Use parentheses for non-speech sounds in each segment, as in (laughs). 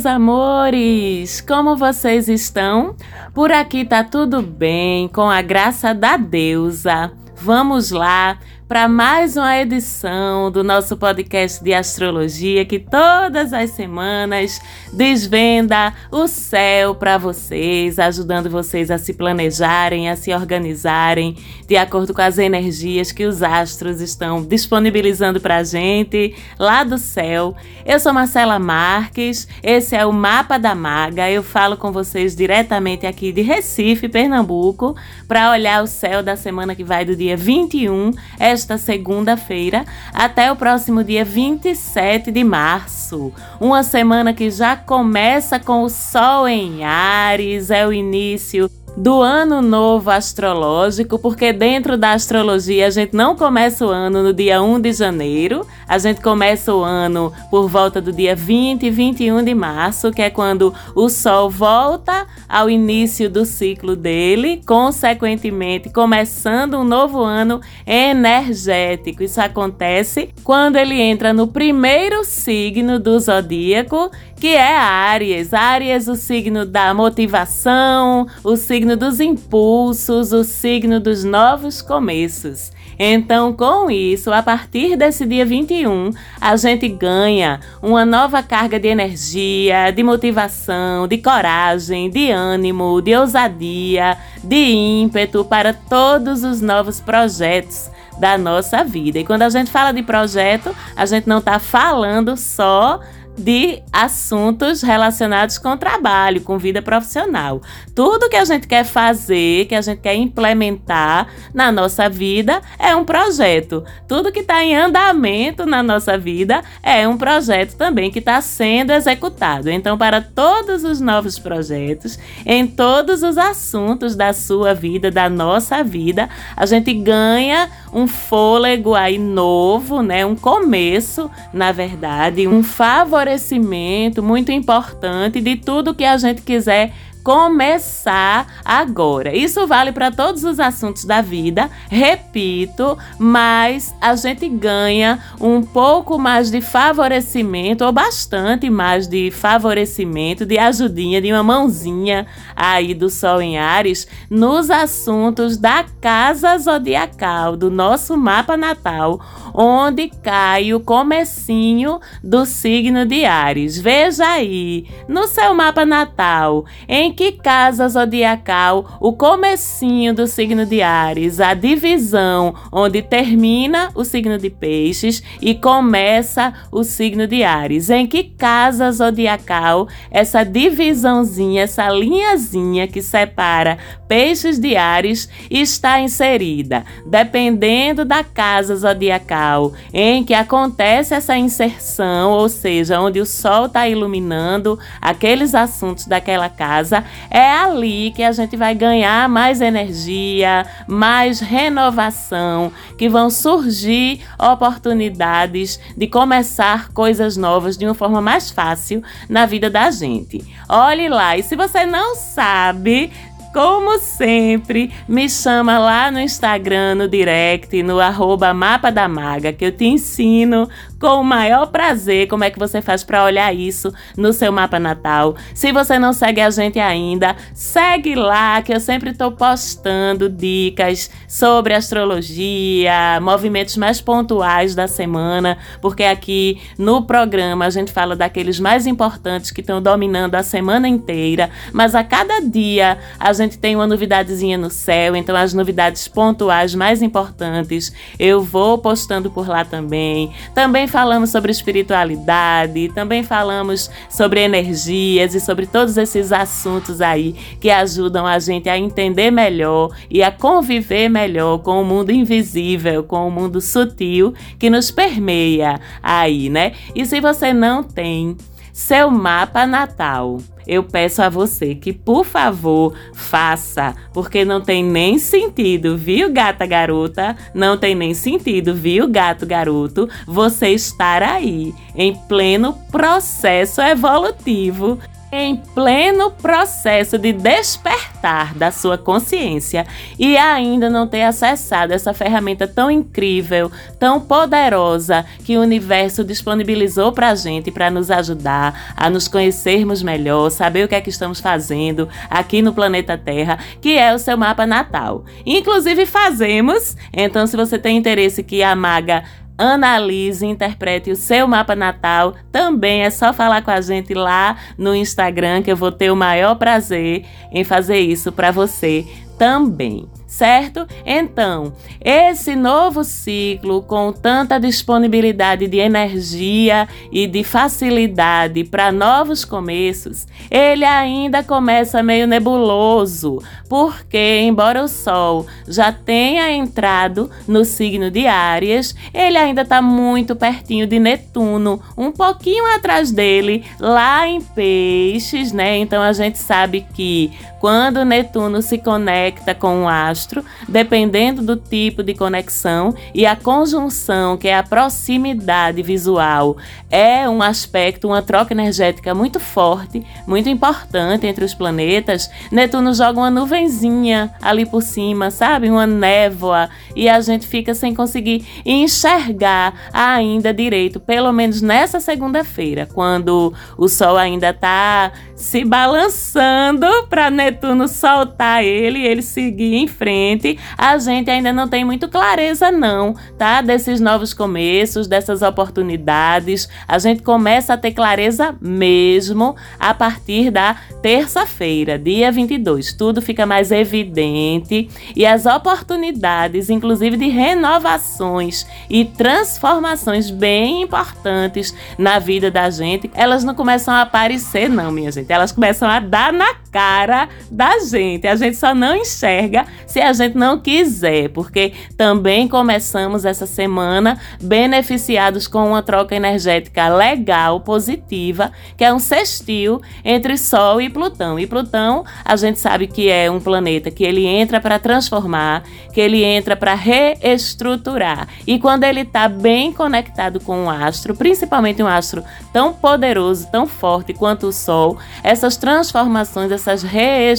meus amores! Como vocês estão? Por aqui tá tudo bem, com a graça da deusa. Vamos lá para mais uma edição do nosso podcast de astrologia que todas as semanas desvenda o céu para vocês, ajudando vocês a se planejarem, a se organizarem de acordo com as energias que os astros estão disponibilizando para a gente lá do céu. Eu sou Marcela Marques, esse é o Mapa da Maga. Eu falo com vocês diretamente aqui de Recife, Pernambuco, para olhar o céu da semana que vai do dia 21 esta segunda-feira até o próximo dia 27 de março. Uma semana que já começa com o Sol em Ares, é o início do ano novo astrológico, porque dentro da astrologia a gente não começa o ano no dia 1 de janeiro, a gente começa o ano por volta do dia 20 e 21 de março, que é quando o Sol volta ao início do ciclo dele, consequentemente começando um novo ano energético. Isso acontece quando ele entra no primeiro signo do zodíaco, que é Áries. Áries, o signo da motivação, o signo dos impulsos, o signo dos novos começos. Então, com isso, a partir desse dia 21, a gente ganha uma nova carga de energia, de motivação, de coragem, de ânimo, de ousadia, de ímpeto para todos os novos projetos da nossa vida. E quando a gente fala de projeto, a gente não está falando só de assuntos relacionados com trabalho, com vida profissional. Tudo que a gente quer fazer, que a gente quer implementar na nossa vida é um projeto. Tudo que está em andamento na nossa vida é um projeto também que está sendo executado. Então, para todos os novos projetos, em todos os assuntos da sua vida, da nossa vida, a gente ganha um fôlego aí novo, né? Um começo, na verdade, um favorecimento muito importante de tudo que a gente quiser começar agora. Isso vale para todos os assuntos da vida, repito, mas a gente ganha um pouco mais de favorecimento, ou bastante mais de favorecimento, de ajudinha, de uma mãozinha aí do Sol em Ares nos assuntos da casa zodiacal, do nosso mapa natal, onde cai o comecinho do signo de Ares. Veja aí, no seu mapa natal, em que casa zodiacal o comecinho do signo de Ares, a divisão onde termina o signo de Peixes e começa o signo de Ares. Em que casa zodiacal essa divisãozinha, essa linhazinha que separa Peixes de Ares está inserida, dependendo da casa zodiacal em que acontece essa inserção, ou seja, onde o Sol está iluminando aqueles assuntos daquela casa, é ali que a gente vai ganhar mais energia, mais renovação, que vão surgir oportunidades de começar coisas novas de uma forma mais fácil na vida da gente. Olhe lá, e se você não sabe, como sempre, me chama lá no Instagram, no direct, no arroba Mapa da Maga, que eu te ensino com o maior prazer como é que você faz para olhar isso no seu mapa natal. Se você não segue a gente ainda, segue lá, que eu sempre estou postando dicas sobre astrologia, movimentos mais pontuais da semana, porque aqui no programa a gente fala daqueles mais importantes que estão dominando a semana inteira, mas a cada dia a gente tem uma novidadezinha no céu, então as novidades pontuais mais importantes eu vou postando por lá também. Também falamos sobre espiritualidade, também falamos sobre energias e sobre todos esses assuntos aí que ajudam a gente a entender melhor e a conviver melhor com o mundo invisível, com o mundo sutil que nos permeia aí, né? E se você não tem seu mapa natal. Eu peço a você que, por favor, faça, porque não tem nem sentido, viu, gata garota? Não tem nem sentido, viu, gato garoto? Você estar aí em pleno processo evolutivo em pleno processo de despertar da sua consciência e ainda não ter acessado essa ferramenta tão incrível, tão poderosa que o universo disponibilizou para a gente para nos ajudar a nos conhecermos melhor, saber o que é que estamos fazendo aqui no planeta Terra, que é o seu mapa natal. Inclusive fazemos, então se você tem interesse que a maga analise, interprete o seu mapa natal. Também é só falar com a gente lá no Instagram que eu vou ter o maior prazer em fazer isso para você também certo? Então, esse novo ciclo, com tanta disponibilidade de energia e de facilidade para novos começos, ele ainda começa meio nebuloso, porque, embora o Sol já tenha entrado no signo de Áries, ele ainda está muito pertinho de Netuno, um pouquinho atrás dele, lá em Peixes, né? Então a gente sabe que quando Netuno se conecta com o astro, dependendo do tipo de conexão e a conjunção, que é a proximidade visual, é um aspecto, uma troca energética muito forte, muito importante entre os planetas. Netuno joga uma nuvenzinha ali por cima, sabe? Uma névoa, e a gente fica sem conseguir enxergar ainda direito, pelo menos nessa segunda-feira, quando o Sol ainda está se balançando para Netuno soltar ele ele seguir em frente. A gente ainda não tem muito clareza não, tá? Desses novos começos, dessas oportunidades. A gente começa a ter clareza mesmo a partir da terça-feira, dia 22. Tudo fica mais evidente e as oportunidades, inclusive de renovações e transformações bem importantes na vida da gente, elas não começam a aparecer não, minha gente elas começam a dar na cara da gente. A gente só não enxerga se a gente não quiser, porque também começamos essa semana beneficiados com uma troca energética legal, positiva, que é um sextil entre Sol e Plutão. E Plutão, a gente sabe que é um planeta que ele entra para transformar, que ele entra para reestruturar. E quando ele está bem conectado com o astro, principalmente um astro tão poderoso, tão forte quanto o Sol, essas transformações, essas reestruturações,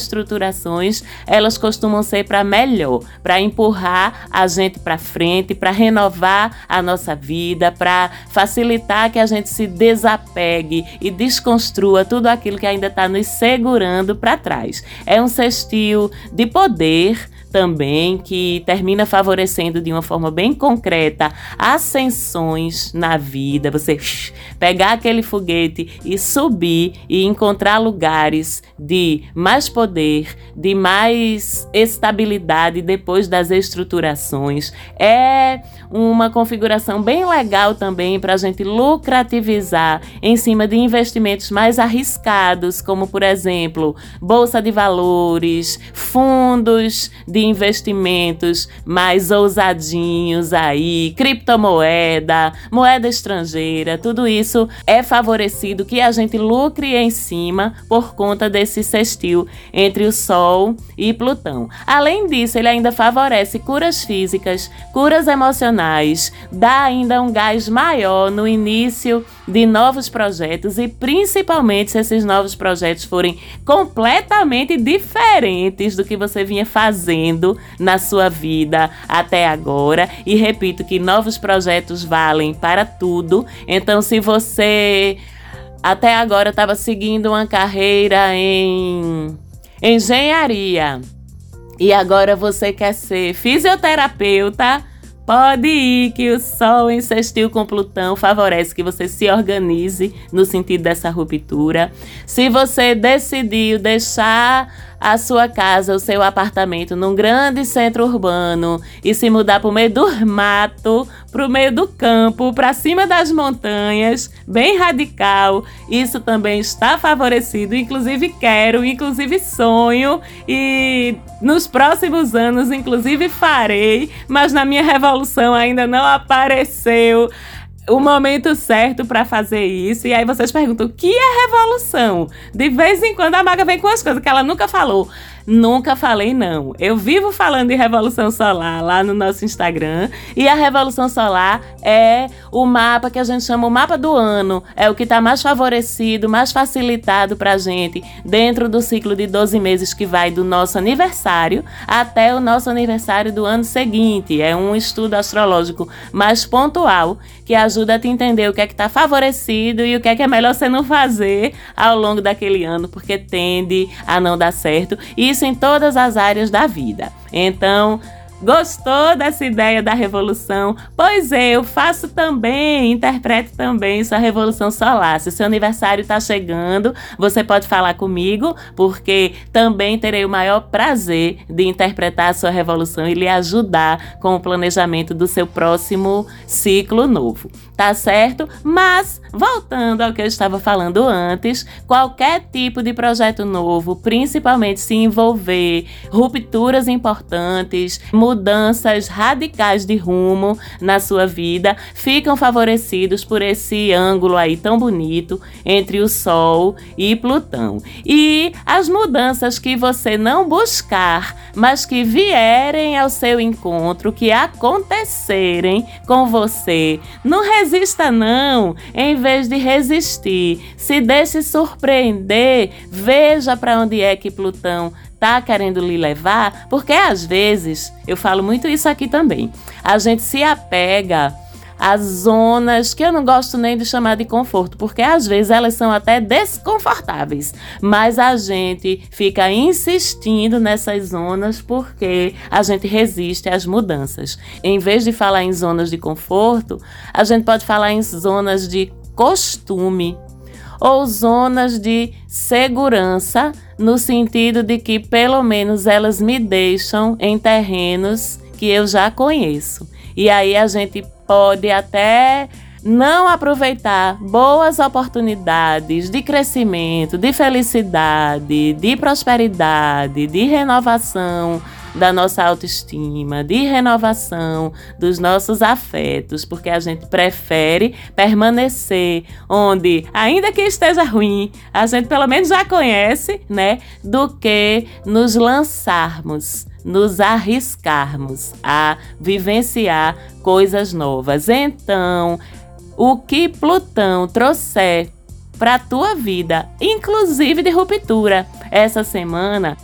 elas costumam ser para melhor, para empurrar a gente para frente, para renovar a nossa vida, para facilitar que a gente se desapegue e desconstrua tudo aquilo que ainda está nos segurando para trás. É um sextil de poder também que termina favorecendo de uma forma bem concreta ascensões na vida. Você pegar aquele foguete e subir e encontrar lugares de mais poder, de mais estabilidade depois das estruturações. É uma configuração bem legal também para a gente lucrativizar em cima de investimentos mais arriscados, como por exemplo, bolsa de valores, fundos de investimentos mais ousadinhos aí, criptomoeda, moeda estrangeira, tudo isso é favorecido que a gente lucre em cima por conta desse sextil entre o Sol e Plutão. Além disso, ele ainda favorece curas físicas, curas emocionais, dá ainda um gás maior no início de novos projetos e principalmente se esses novos projetos forem completamente diferentes do que você vinha fazendo na sua vida até agora. E repito que novos projetos valem para tudo. Então, se você até agora estava seguindo uma carreira em engenharia e agora você quer ser fisioterapeuta, Pode ir, que o Sol sextil com Plutão favorece que você se organize no sentido dessa ruptura. Se você decidiu deixar a sua casa, o seu apartamento num grande centro urbano e se mudar para o meio do mato, para o meio do campo, para cima das montanhas, bem radical. Isso também está favorecido, inclusive quero, inclusive sonho e nos próximos anos, inclusive farei, mas na minha revolução ainda não apareceu o momento certo para fazer isso. E aí vocês perguntam: o que é revolução? De vez em quando a maga vem com as coisas que ela nunca falou. Nunca falei não. Eu vivo falando de Revolução Solar lá no nosso Instagram. E a Revolução Solar é o mapa que a gente chama o mapa do ano. É o que está mais favorecido, mais facilitado para a gente dentro do ciclo de 12 meses que vai do nosso aniversário até o nosso aniversário do ano seguinte. É um estudo astrológico mais pontual que ajuda a te entender o que é que está favorecido e o que é que é melhor você não fazer ao longo daquele ano, porque tende a não dar certo. Isso em todas as áreas da vida. Então, Gostou dessa ideia da revolução? Pois é, eu faço também, interpreto também sua revolução solar. Se seu aniversário está chegando, você pode falar comigo, porque também terei o maior prazer de interpretar a sua revolução e lhe ajudar com o planejamento do seu próximo ciclo novo. Tá certo? Mas, voltando ao que eu estava falando antes, qualquer tipo de projeto novo, principalmente se envolver rupturas importantes, mudanças radicais de rumo na sua vida ficam favorecidos por esse ângulo aí tão bonito entre o Sol e Plutão. E as mudanças que você não buscar, mas que vierem ao seu encontro, que acontecerem com você, não resista não, em vez de resistir, se deixe surpreender, veja para onde é que Plutão tá querendo lhe levar, porque às vezes, eu falo muito isso aqui também, a gente se apega às zonas que eu não gosto nem de chamar de conforto, porque às vezes elas são até desconfortáveis, mas a gente fica insistindo nessas zonas porque a gente resiste às mudanças. Em vez de falar em zonas de conforto, a gente pode falar em zonas de costume ou zonas de segurança no sentido de que pelo menos elas me deixam em terrenos que eu já conheço. E aí a gente pode até não aproveitar boas oportunidades de crescimento, de felicidade, de prosperidade, de renovação da nossa autoestima, de renovação dos nossos afetos, porque a gente prefere permanecer onde, ainda que esteja ruim, a gente pelo menos já conhece, né, do que nos lançarmos nos arriscarmos a vivenciar coisas novas. Então, o que Plutão trouxer para a tua vida, inclusive de ruptura, essa semana,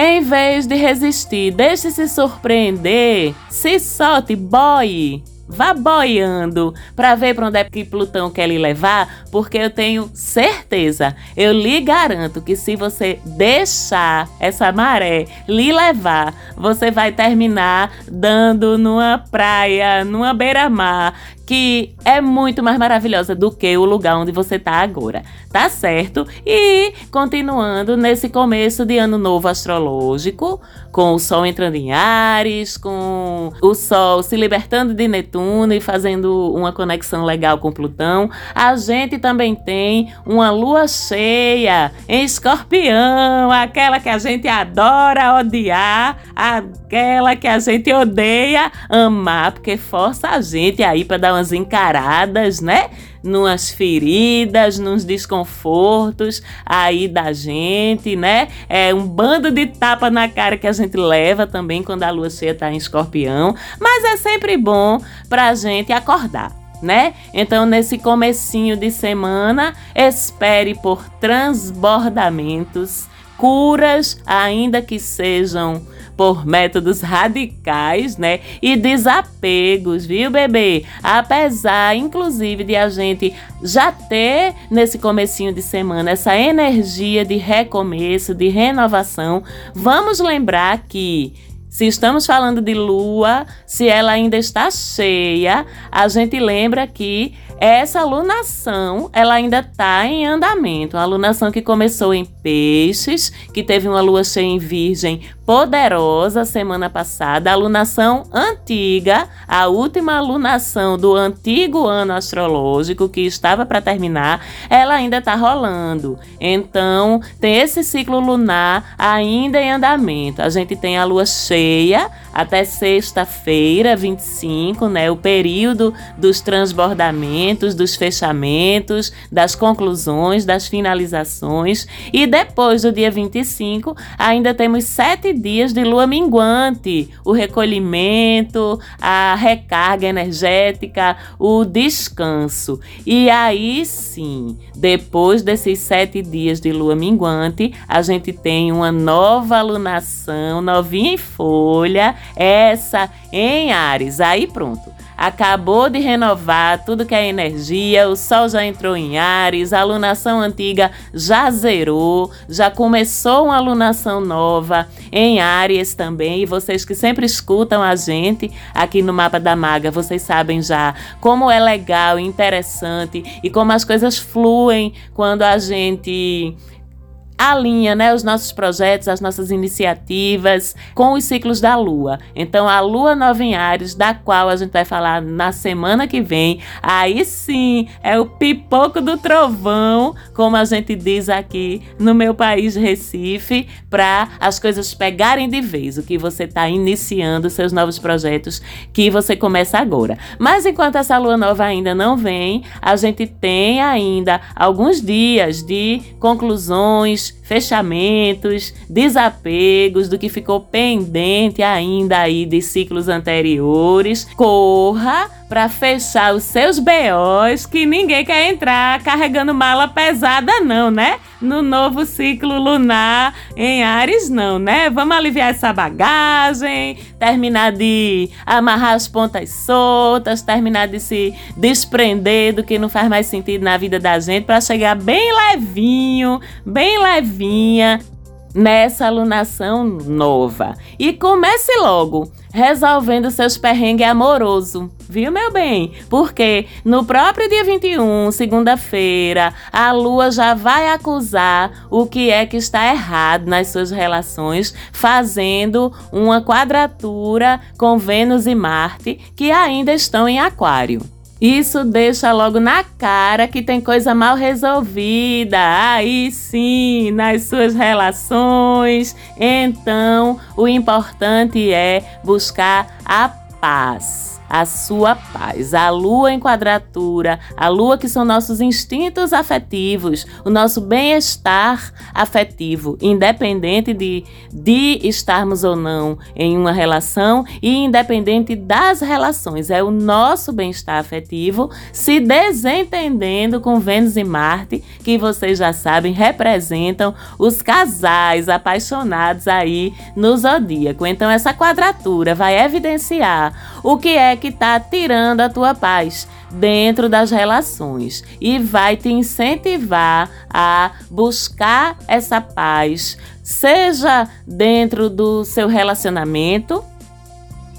em vez de resistir, deixe-se surpreender, se solte, boie. Vá boiando para ver para onde é que Plutão quer lhe levar, porque eu tenho certeza, eu lhe garanto que se você deixar essa maré lhe levar, você vai terminar dando numa praia, numa beira-mar que é muito mais maravilhosa do que o lugar onde você está agora, tá certo? E continuando nesse começo de ano novo astrológico, com o Sol entrando em Ares, com o Sol se libertando de Netuno e fazendo uma conexão legal com Plutão, a gente também tem uma lua cheia em Escorpião, aquela que a gente adora odiar, aquela que a gente odeia amar, porque força a gente aí para dar uma umas encaradas, né? Numas feridas, nos desconfortos aí da gente, né? É um bando de tapa na cara que a gente leva também quando a lua cheia tá em escorpião, mas é sempre bom pra gente acordar. Né? Então, nesse comecinho de semana, espere por transbordamentos, curas, ainda que sejam por métodos radicais, né? E desapegos, viu, bebê? Apesar, inclusive, de a gente já ter nesse comecinho de semana essa energia de recomeço, de renovação, vamos lembrar que se estamos falando de lua, se ela ainda está cheia, a gente lembra que essa alunação, ela ainda está em andamento. A alunação que começou em peixes, que teve uma lua cheia em virgem poderosa semana passada, a alunação antiga, a última alunação do antigo ano astrológico que estava para terminar, ela ainda está rolando. Então, tem esse ciclo lunar ainda em andamento. A gente tem a lua cheia até sexta-feira, 25, né, o período dos transbordamentos, dos fechamentos, das conclusões, das finalizações, e depois do dia 25, ainda temos sete dias de lua minguante, o recolhimento, a recarga energética, o descanso. E aí sim, depois desses sete dias de lua minguante, a gente tem uma nova alunação, novinha em folha, essa em Ares. Aí pronto acabou de renovar tudo que é energia, o Sol já entrou em Ares, a alunação antiga já zerou, já começou uma alunação nova em Ares também. E vocês que sempre escutam a gente aqui no Mapa da Maga, vocês sabem já como é legal, interessante e como as coisas fluem quando a gente alinha né, os nossos projetos, as nossas iniciativas com os ciclos da Lua. Então, a Lua Nova em Ares, da qual a gente vai falar na semana que vem, aí sim é o pipoco do trovão, como a gente diz aqui no meu país, Recife, para as coisas pegarem de vez, o que você está iniciando, seus novos projetos que você começa agora. Mas enquanto essa Lua Nova ainda não vem, a gente tem ainda alguns dias de conclusões fechamentos, desapegos do que ficou pendente ainda aí de ciclos anteriores. Corra para fechar os seus BOs que ninguém quer entrar carregando mala pesada não, né? No novo ciclo lunar em Ares não, né? Vamos aliviar essa bagagem, terminar de amarrar as pontas soltas, terminar de se desprender do que não faz mais sentido na vida da gente para chegar bem levinho, bem levinha nessa alunação nova. E comece logo resolvendo seus perrengues amoroso. Viu, meu bem? Porque no próprio dia 21, segunda-feira, a lua já vai acusar o que é que está errado nas suas relações, fazendo uma quadratura com Vênus e Marte, que ainda estão em Aquário. Isso deixa logo na cara que tem coisa mal resolvida. Aí sim, nas suas relações. Então, o importante é buscar a paz a sua paz. A lua em quadratura, a lua que são nossos instintos afetivos, o nosso bem-estar afetivo, independente de, de estarmos ou não em uma relação e independente das relações. É o nosso bem-estar afetivo se desentendendo com Vênus e Marte, que vocês já sabem representam os casais apaixonados aí no zodíaco. Então, essa quadratura vai evidenciar o que é que está tirando a tua paz dentro das relações e vai te incentivar a buscar essa paz, seja dentro do seu relacionamento,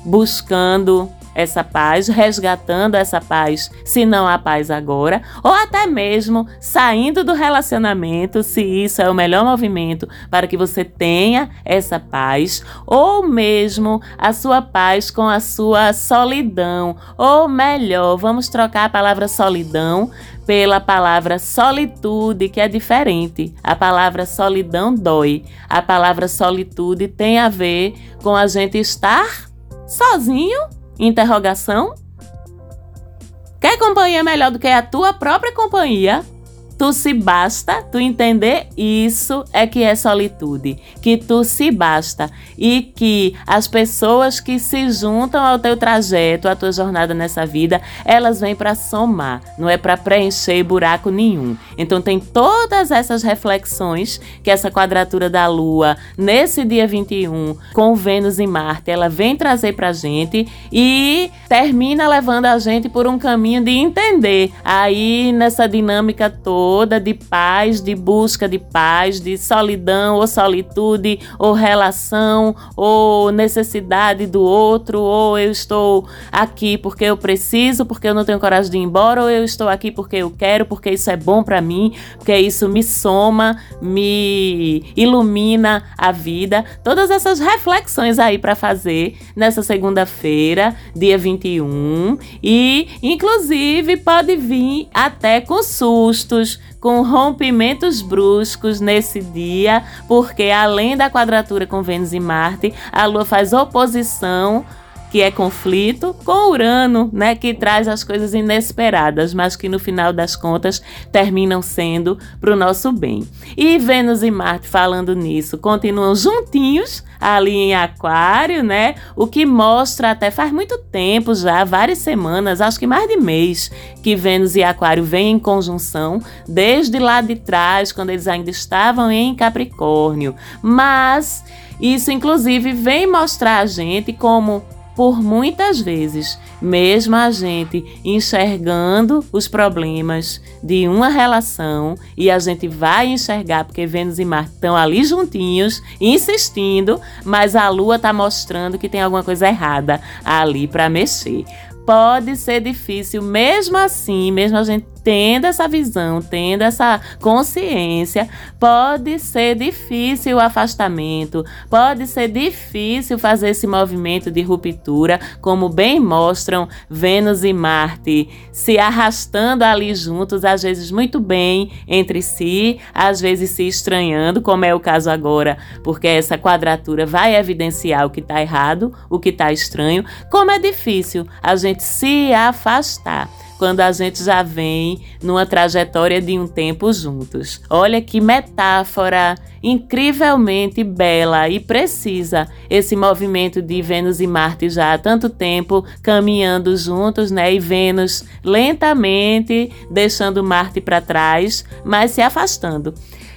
buscando essa paz, resgatando essa paz, se não há paz agora, ou até mesmo saindo do relacionamento, se isso é o melhor movimento para que você tenha essa paz, ou mesmo a sua paz com a sua solidão, ou melhor, vamos trocar a palavra solidão pela palavra solitude, que é diferente. A palavra solidão dói. A palavra solitude tem a ver com a gente estar sozinho Interrogação? Quer companhia melhor do que a tua própria companhia? Tu se basta, tu entender isso é que é solitude, que tu se basta e que as pessoas que se juntam ao teu trajeto, à tua jornada nessa vida, elas vêm para somar, não é para preencher buraco nenhum. Então tem todas essas reflexões que essa quadratura da lua nesse dia 21 com Vênus e Marte, ela vem trazer pra gente e termina levando a gente por um caminho de entender aí nessa dinâmica toda toda de paz, de busca de paz, de solidão ou solitude, ou relação, ou necessidade do outro, ou eu estou aqui porque eu preciso, porque eu não tenho coragem de ir embora, ou eu estou aqui porque eu quero, porque isso é bom para mim, porque isso me soma, me ilumina a vida. Todas essas reflexões aí para fazer nessa segunda-feira, dia 21, e inclusive pode vir até com sustos, com rompimentos bruscos nesse dia, porque além da quadratura com Vênus e Marte, a Lua faz oposição que é conflito, com Urano, né, que traz as coisas inesperadas, mas que no final das contas terminam sendo para o nosso bem. E Vênus e Marte falando nisso, continuam juntinhos ali em Aquário, né? O que mostra até faz muito tempo já, várias semanas, acho que mais de mês, que Vênus e Aquário vêm em conjunção, desde lá de trás, quando eles ainda estavam em Capricórnio. Mas isso, inclusive, vem mostrar a gente como por muitas vezes, mesmo a gente enxergando os problemas de uma relação e a gente vai enxergar porque Vênus e Marte estão ali juntinhos, insistindo, mas a Lua está mostrando que tem alguma coisa errada ali para mexer. Pode ser difícil, mesmo assim, mesmo a gente tendo essa visão, tendo essa consciência, pode ser difícil o afastamento, pode ser difícil fazer esse movimento de ruptura, como bem mostram Vênus e Marte se arrastando ali juntos, às vezes muito bem entre si, às vezes se estranhando, como é o caso agora, porque essa quadratura vai evidenciar o que está errado, o que está estranho, como é difícil a gente se afastar quando a gente já vem numa trajetória de um tempo juntos. Olha que metáfora incrivelmente bela e precisa esse movimento de Vênus e Marte já há tanto tempo caminhando juntos, né? E Vênus lentamente deixando Marte para trás, mas se afastando.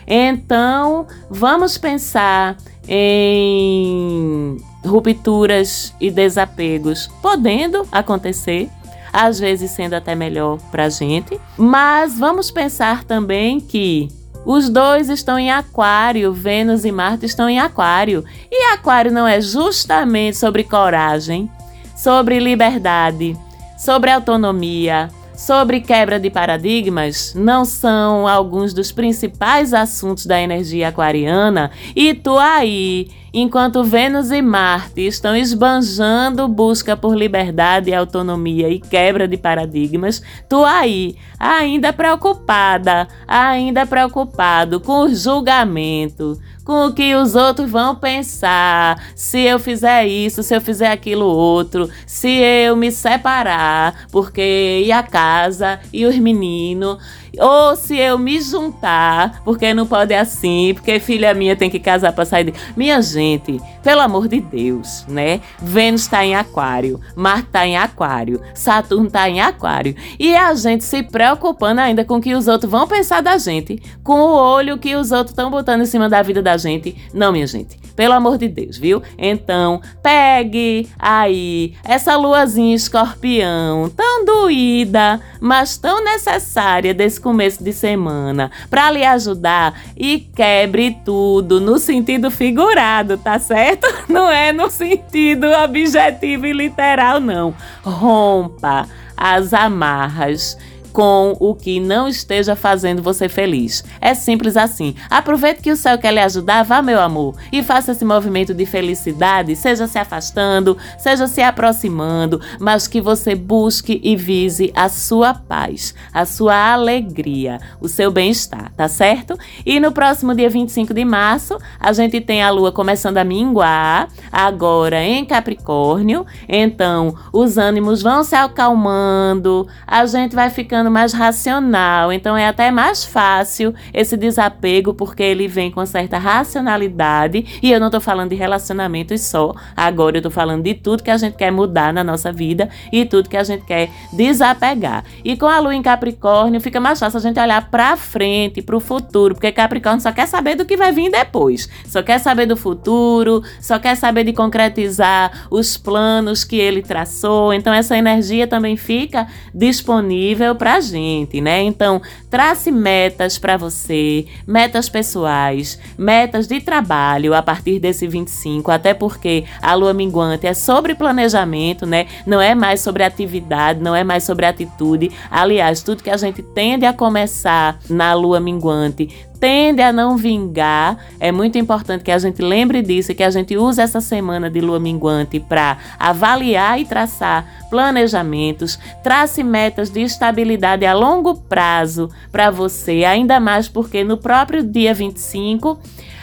Então, vamos pensar em rupturas e desapegos podendo acontecer às vezes sendo até melhor para a gente. Mas vamos pensar também que os dois estão em Aquário, Vênus e Marte estão em Aquário. E Aquário não é justamente sobre coragem, sobre liberdade, sobre autonomia, sobre quebra de paradigmas? Não são alguns dos principais assuntos da energia aquariana? E tu aí Enquanto Vênus e Marte estão esbanjando busca por liberdade, autonomia e quebra de paradigmas, tu aí, ainda preocupada, ainda preocupado com o julgamento, com o que os outros vão pensar, se eu fizer isso, se eu fizer aquilo outro, se eu me separar, porque e a casa e os meninos ou se eu me juntar, porque não pode assim, porque filha minha tem que casar para sair de... Minha gente, pelo amor de Deus, né? Vênus está em aquário, Marte está em aquário, Saturno está em aquário. E a gente se preocupando ainda com o que os outros vão pensar da gente, com o olho que os outros estão botando em cima da vida da gente. Não, minha gente. Pelo amor de Deus, viu? Então, pegue aí essa luazinha escorpião, tão doída, mas tão necessária desse começo de semana, para lhe ajudar e quebre tudo no sentido figurado, tá certo? (laughs) Não é no sentido objetivo e literal, não. Rompa as amarras com o que não esteja fazendo você feliz. É simples assim. Aproveite que o céu quer lhe ajudar, vá, meu amor, e faça esse movimento de felicidade, seja se afastando, seja se aproximando, mas que você busque e vise a sua paz, a sua alegria, o seu bem-estar, tá certo? E no próximo dia 25 de março, a gente tem a lua começando a minguar, agora em Capricórnio, então os ânimos vão se acalmando, a gente vai ficando ficando mais racional. Então é até mais fácil esse desapego, porque ele vem com certa racionalidade. E eu não tô falando de relacionamentos só. Agora eu tô falando de tudo que a gente quer mudar na nossa vida e tudo que a gente quer desapegar. E com a lua em Capricórnio, fica mais fácil a gente olhar para frente, para o futuro, porque Capricórnio só quer saber do que vai vir depois. Só quer saber do futuro, só quer saber de concretizar os planos que ele traçou. Então essa energia também fica disponível para da gente, né? Então, trace metas para você, metas pessoais, metas de trabalho a partir desse 25, até porque a lua minguante é sobre planejamento, né? Não é mais sobre atividade, não é mais sobre atitude. Aliás, tudo que a gente tende a começar na lua minguante tende a não vingar. É muito importante que a gente lembre disso e que a gente use essa semana de lua minguante para avaliar e traçar planejamentos, trace metas de estabilidade a longo prazo para você, ainda mais porque no próprio dia 25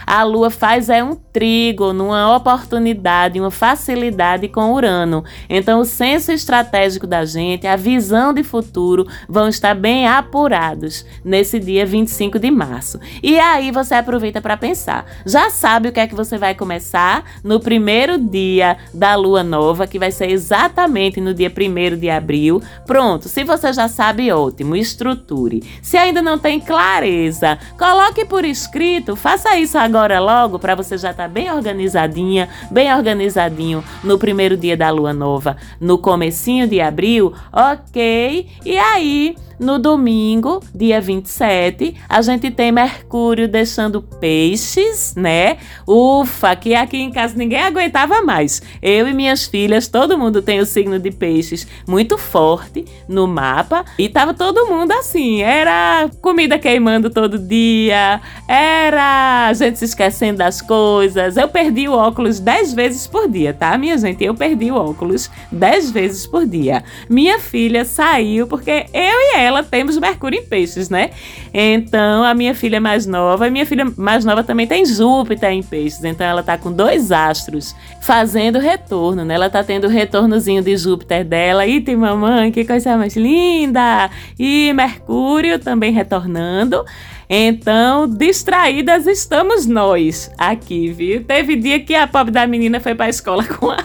a Lua faz é um trígono, uma oportunidade, uma facilidade com Urano. Então, o senso estratégico da gente, a visão de futuro vão estar bem apurados nesse dia 25 de março. E aí você aproveita para pensar. Já sabe o que é que você vai começar no primeiro dia da lua nova, que vai ser exatamente no dia 1 de abril. Pronto, se você já sabe, ótimo, estruture. Se ainda não tem clareza, coloque por escrito, faça isso agora agora logo para você já estar tá bem organizadinha, bem organizadinho no primeiro dia da lua nova, no comecinho de abril, ok? E aí, no domingo, dia 27, a gente tem Mercúrio deixando peixes, né? Ufa, que aqui em casa ninguém aguentava mais. Eu e minhas filhas, todo mundo tem o signo de peixes muito forte no mapa e tava todo mundo assim, era comida queimando todo dia, era a gente se esquecendo das coisas. Eu perdi o óculos 10 vezes por dia, tá, minha gente? Eu perdi o óculos 10 vezes por dia. Minha filha saiu porque eu e ela ela temos Mercúrio em Peixes, né? Então, a minha filha mais nova, a minha filha mais nova também tem Júpiter em Peixes, então ela tá com dois astros fazendo retorno, né? Ela tá tendo o retornozinho de Júpiter dela. E tem mamãe, que coisa mais linda! E Mercúrio também retornando. Então, distraídas estamos nós aqui, viu? Teve dia que a pobre da menina foi para a escola (laughs) com a,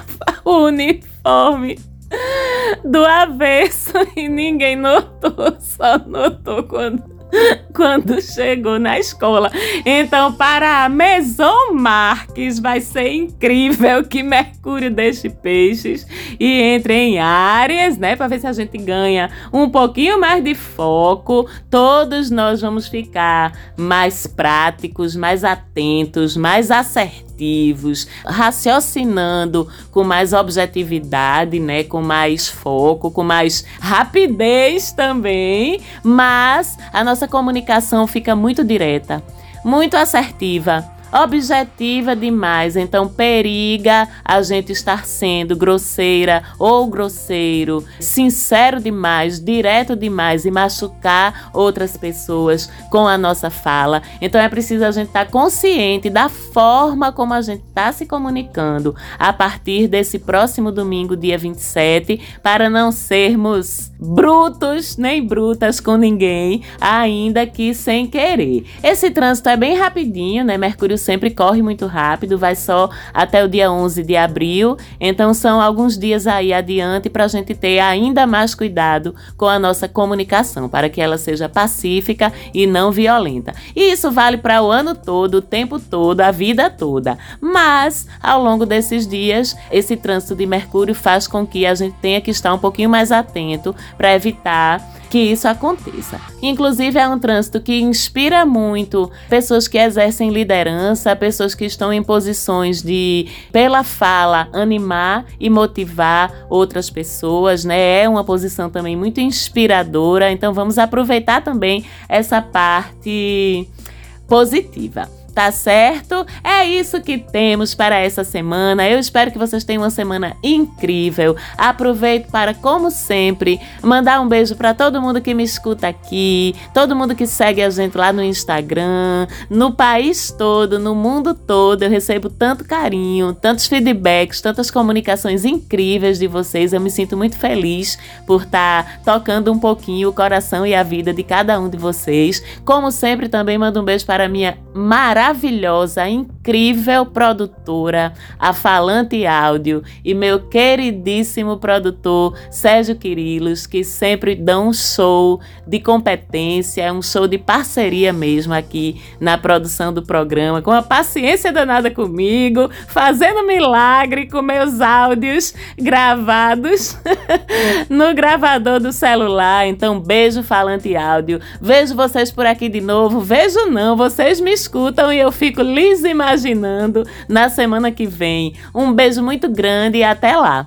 o (laughs) uniforme do avesso (laughs) e ninguém notou, só notou quando quando chegou na escola. Então, para a Maison Marques, vai ser incrível que Mercúrio deixe peixes e entre em áreas, né? Para ver se a gente ganha um pouquinho mais de foco. Todos nós vamos ficar mais práticos, mais atentos, mais assertivos, raciocinando com mais objetividade, né? Com mais foco, com mais rapidez também. Mas a nossa comunicação fica muito direta, muito assertiva objetiva demais, então periga a gente estar sendo grosseira ou grosseiro, sincero demais, direto demais e machucar outras pessoas com a nossa fala. Então é preciso a gente estar consciente da forma como a gente está se comunicando a partir desse próximo domingo, dia 27, para não sermos brutos nem brutas com ninguém, ainda que sem querer. Esse trânsito é bem rapidinho, né? Mercúrio sempre corre muito rápido, vai só até o dia 11 de abril. Então são alguns dias aí adiante para a gente ter ainda mais cuidado com a nossa comunicação, para que ela seja pacífica e não violenta. E isso vale para o ano todo, o tempo todo, a vida toda. Mas ao longo desses dias, esse trânsito de Mercúrio faz com que a gente tenha que estar um pouquinho mais atento para evitar que isso aconteça. Inclusive, é um trânsito que inspira muito pessoas que exercem liderança, pessoas que estão em posições de, pela fala, animar e motivar outras pessoas, né? É uma posição também muito inspiradora, então vamos aproveitar também essa parte positiva. Tá certo? É isso que temos para essa semana. Eu espero que vocês tenham uma semana incrível. Aproveito para, como sempre, mandar um beijo para todo mundo que me escuta aqui, todo mundo que segue a gente lá no Instagram, no país todo, no mundo todo. Eu recebo tanto carinho, tantos feedbacks, tantas comunicações incríveis de vocês. Eu me sinto muito feliz por estar tá tocando um pouquinho o coração e a vida de cada um de vocês. Como sempre, também mando um beijo para minha maravilhosa maravilhosa, incrível incrível produtora, a Falante Áudio, e meu queridíssimo produtor Sérgio Quirilos, que sempre dão um show de competência, um show de parceria mesmo aqui na produção do programa, com a paciência danada comigo, fazendo milagre com meus áudios gravados (laughs) no gravador do celular. Então, beijo Falante Áudio. Vejo vocês por aqui de novo. Vejo não, vocês me escutam e eu fico lhes imaginando na semana que vem. Um beijo muito grande e até lá.